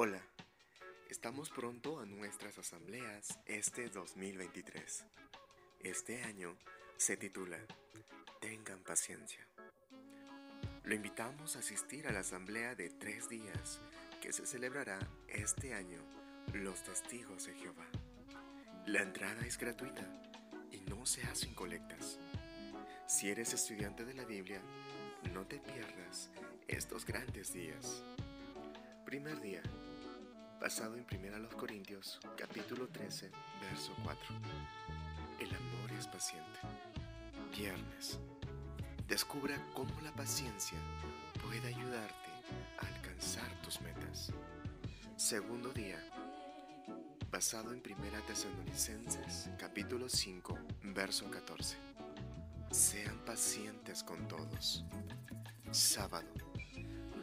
Hola, estamos pronto a nuestras asambleas este 2023. Este año se titula Tengan paciencia. Lo invitamos a asistir a la asamblea de tres días que se celebrará este año Los Testigos de Jehová. La entrada es gratuita y no se hacen colectas. Si eres estudiante de la Biblia, no te pierdas estos grandes días. Primer día, basado en 1 Corintios, capítulo 13, verso 4. El amor es paciente. Viernes, descubra cómo la paciencia puede ayudarte a alcanzar tus metas. Segundo día, basado en 1 Tesalonicenses, capítulo 5, verso 14. Sean pacientes con todos. Sábado,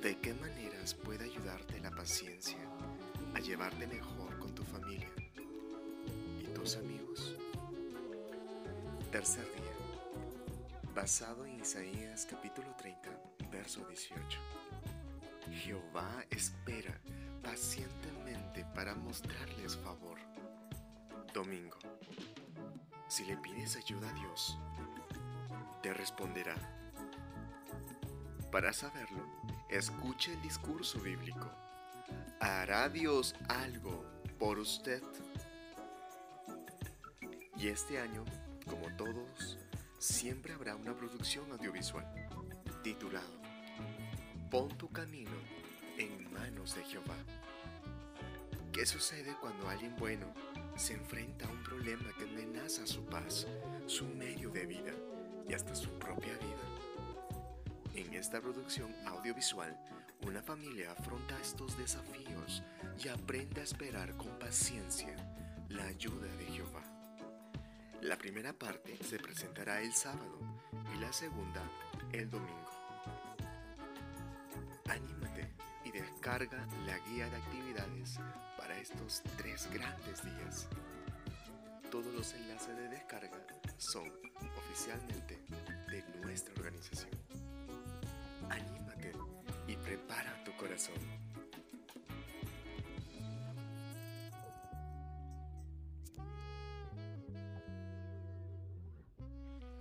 ¿de qué maneras puede ayudarte la paciencia a llevarte mejor con tu familia y tus amigos? Tercer día, basado en Isaías capítulo 30, verso 18. Jehová espera pacientemente para mostrarles favor. Domingo. Si le pides ayuda a Dios, te responderá. Para saberlo, escuche el discurso bíblico. ¿Hará Dios algo por usted? Y este año, como todos, siempre habrá una producción audiovisual titulado Pon tu camino en manos de Jehová. ¿Qué sucede cuando alguien bueno se enfrenta a un problema que amenaza su paz, su medio de vida y hasta su propia vida? En esta producción audiovisual, una familia afronta estos desafíos y aprende a esperar con paciencia la ayuda de Jehová. La primera parte se presentará el sábado y la segunda el domingo. Anímate y descarga la guía de actividades para estos tres grandes días. Todos los enlaces de descarga son oficialmente de nuestra organización. Corazón